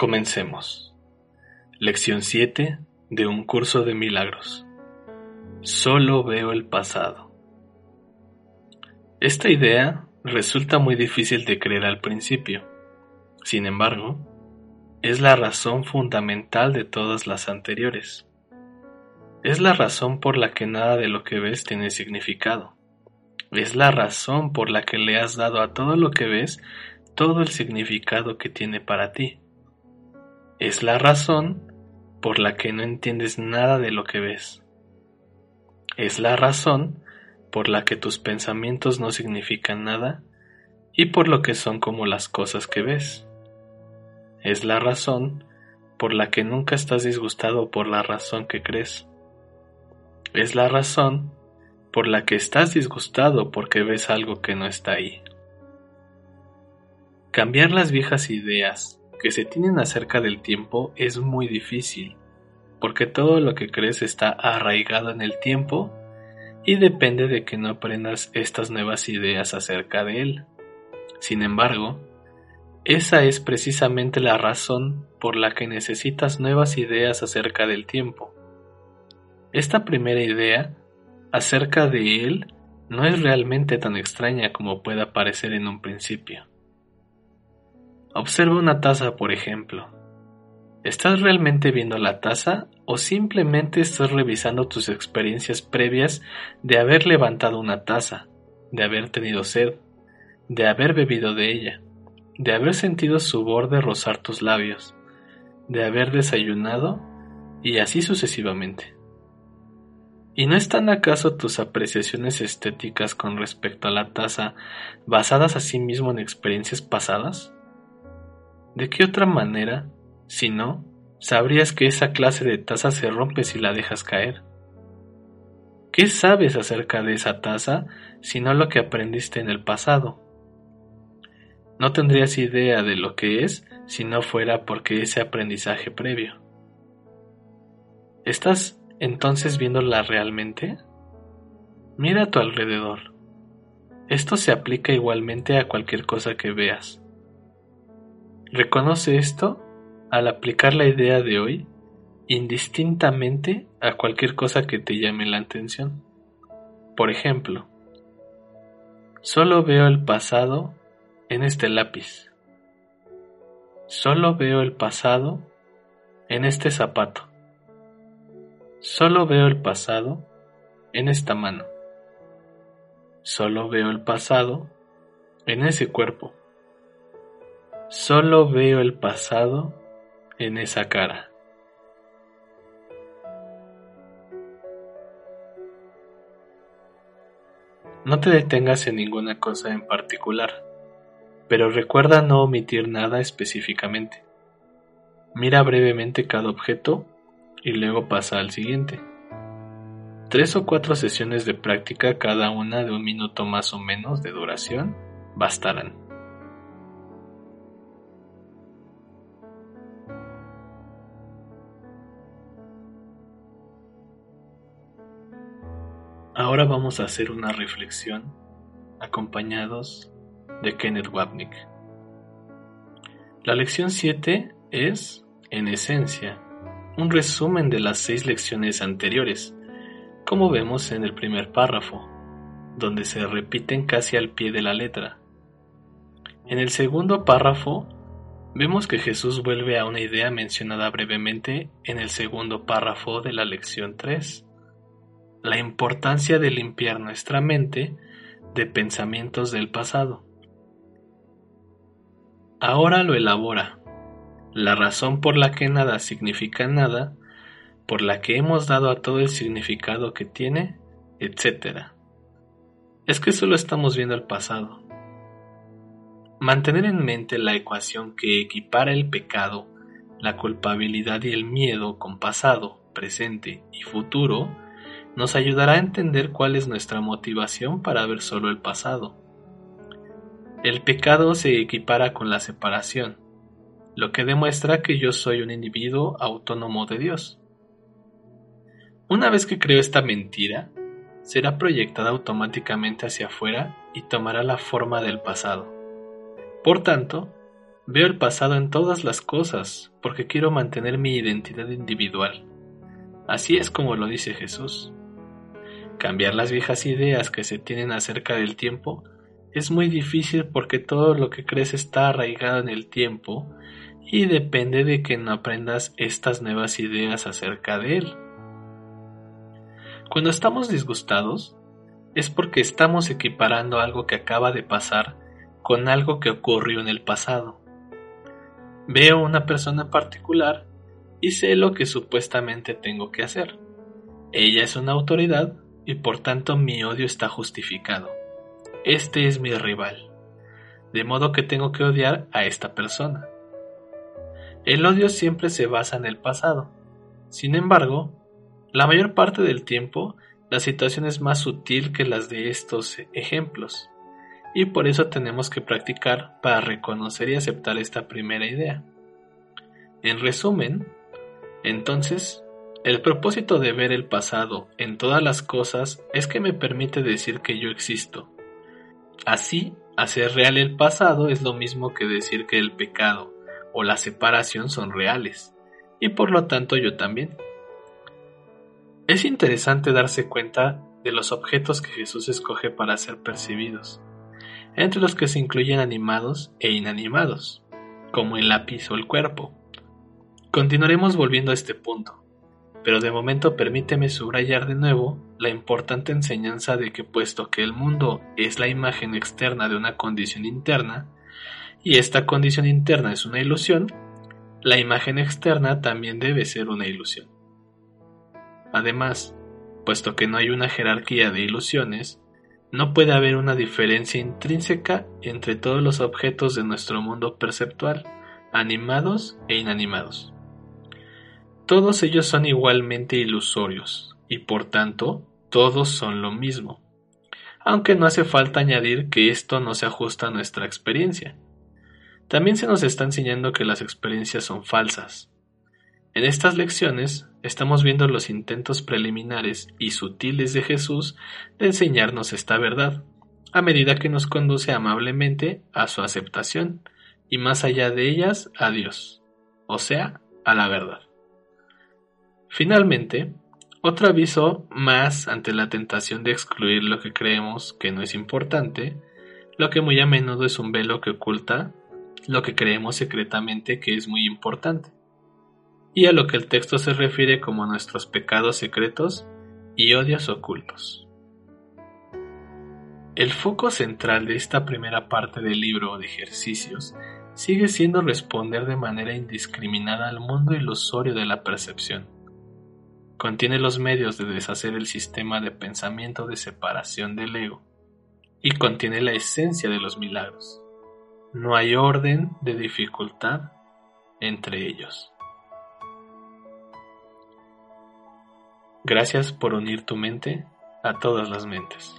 Comencemos. Lección 7 de un curso de milagros. Solo veo el pasado. Esta idea resulta muy difícil de creer al principio. Sin embargo, es la razón fundamental de todas las anteriores. Es la razón por la que nada de lo que ves tiene significado. Es la razón por la que le has dado a todo lo que ves todo el significado que tiene para ti. Es la razón por la que no entiendes nada de lo que ves. Es la razón por la que tus pensamientos no significan nada y por lo que son como las cosas que ves. Es la razón por la que nunca estás disgustado por la razón que crees. Es la razón por la que estás disgustado porque ves algo que no está ahí. Cambiar las viejas ideas que se tienen acerca del tiempo es muy difícil, porque todo lo que crees está arraigado en el tiempo y depende de que no aprendas estas nuevas ideas acerca de él. Sin embargo, esa es precisamente la razón por la que necesitas nuevas ideas acerca del tiempo. Esta primera idea acerca de él no es realmente tan extraña como pueda parecer en un principio. Observa una taza, por ejemplo. ¿Estás realmente viendo la taza o simplemente estás revisando tus experiencias previas de haber levantado una taza, de haber tenido sed, de haber bebido de ella, de haber sentido su borde rozar tus labios, de haber desayunado y así sucesivamente? ¿Y no están acaso tus apreciaciones estéticas con respecto a la taza basadas a sí mismo en experiencias pasadas? ¿De qué otra manera, si no, sabrías que esa clase de taza se rompe si la dejas caer? ¿Qué sabes acerca de esa taza si no lo que aprendiste en el pasado? No tendrías idea de lo que es si no fuera porque ese aprendizaje previo. ¿Estás entonces viéndola realmente? Mira a tu alrededor. Esto se aplica igualmente a cualquier cosa que veas. Reconoce esto al aplicar la idea de hoy indistintamente a cualquier cosa que te llame la atención. Por ejemplo, solo veo el pasado en este lápiz. Solo veo el pasado en este zapato. Solo veo el pasado en esta mano. Solo veo el pasado en ese cuerpo. Solo veo el pasado en esa cara. No te detengas en ninguna cosa en particular, pero recuerda no omitir nada específicamente. Mira brevemente cada objeto y luego pasa al siguiente. Tres o cuatro sesiones de práctica, cada una de un minuto más o menos de duración, bastarán. Ahora vamos a hacer una reflexión acompañados de Kenneth Wapnick. La lección 7 es, en esencia, un resumen de las seis lecciones anteriores, como vemos en el primer párrafo, donde se repiten casi al pie de la letra. En el segundo párrafo, vemos que Jesús vuelve a una idea mencionada brevemente en el segundo párrafo de la lección 3 la importancia de limpiar nuestra mente de pensamientos del pasado. Ahora lo elabora. La razón por la que nada significa nada, por la que hemos dado a todo el significado que tiene, etc. Es que solo estamos viendo el pasado. mantener en mente la ecuación que equipara el pecado, la culpabilidad y el miedo con pasado, presente y futuro nos ayudará a entender cuál es nuestra motivación para ver solo el pasado. El pecado se equipara con la separación, lo que demuestra que yo soy un individuo autónomo de Dios. Una vez que creo esta mentira, será proyectada automáticamente hacia afuera y tomará la forma del pasado. Por tanto, veo el pasado en todas las cosas porque quiero mantener mi identidad individual. Así es como lo dice Jesús. Cambiar las viejas ideas que se tienen acerca del tiempo es muy difícil porque todo lo que crees está arraigado en el tiempo y depende de que no aprendas estas nuevas ideas acerca de él. Cuando estamos disgustados, es porque estamos equiparando algo que acaba de pasar con algo que ocurrió en el pasado. Veo una persona particular y sé lo que supuestamente tengo que hacer. Ella es una autoridad y por tanto mi odio está justificado. Este es mi rival. De modo que tengo que odiar a esta persona. El odio siempre se basa en el pasado. Sin embargo, la mayor parte del tiempo, la situación es más sutil que las de estos ejemplos, y por eso tenemos que practicar para reconocer y aceptar esta primera idea. En resumen, entonces, el propósito de ver el pasado en todas las cosas es que me permite decir que yo existo. Así, hacer real el pasado es lo mismo que decir que el pecado o la separación son reales, y por lo tanto yo también. Es interesante darse cuenta de los objetos que Jesús escoge para ser percibidos, entre los que se incluyen animados e inanimados, como el lápiz o el cuerpo. Continuaremos volviendo a este punto, pero de momento permíteme subrayar de nuevo la importante enseñanza de que puesto que el mundo es la imagen externa de una condición interna, y esta condición interna es una ilusión, la imagen externa también debe ser una ilusión. Además, puesto que no hay una jerarquía de ilusiones, no puede haber una diferencia intrínseca entre todos los objetos de nuestro mundo perceptual, animados e inanimados. Todos ellos son igualmente ilusorios, y por tanto, todos son lo mismo. Aunque no hace falta añadir que esto no se ajusta a nuestra experiencia. También se nos está enseñando que las experiencias son falsas, en estas lecciones estamos viendo los intentos preliminares y sutiles de Jesús de enseñarnos esta verdad, a medida que nos conduce amablemente a su aceptación y más allá de ellas a Dios, o sea, a la verdad. Finalmente, otro aviso más ante la tentación de excluir lo que creemos que no es importante, lo que muy a menudo es un velo que oculta lo que creemos secretamente que es muy importante y a lo que el texto se refiere como nuestros pecados secretos y odios ocultos. El foco central de esta primera parte del libro de ejercicios sigue siendo responder de manera indiscriminada al mundo ilusorio de la percepción. Contiene los medios de deshacer el sistema de pensamiento de separación del ego y contiene la esencia de los milagros. No hay orden de dificultad entre ellos. Gracias por unir tu mente a todas las mentes.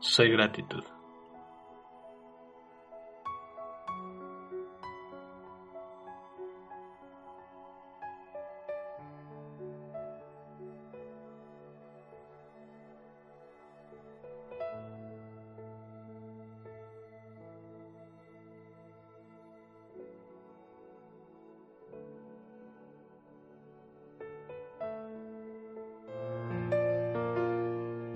Soy gratitud.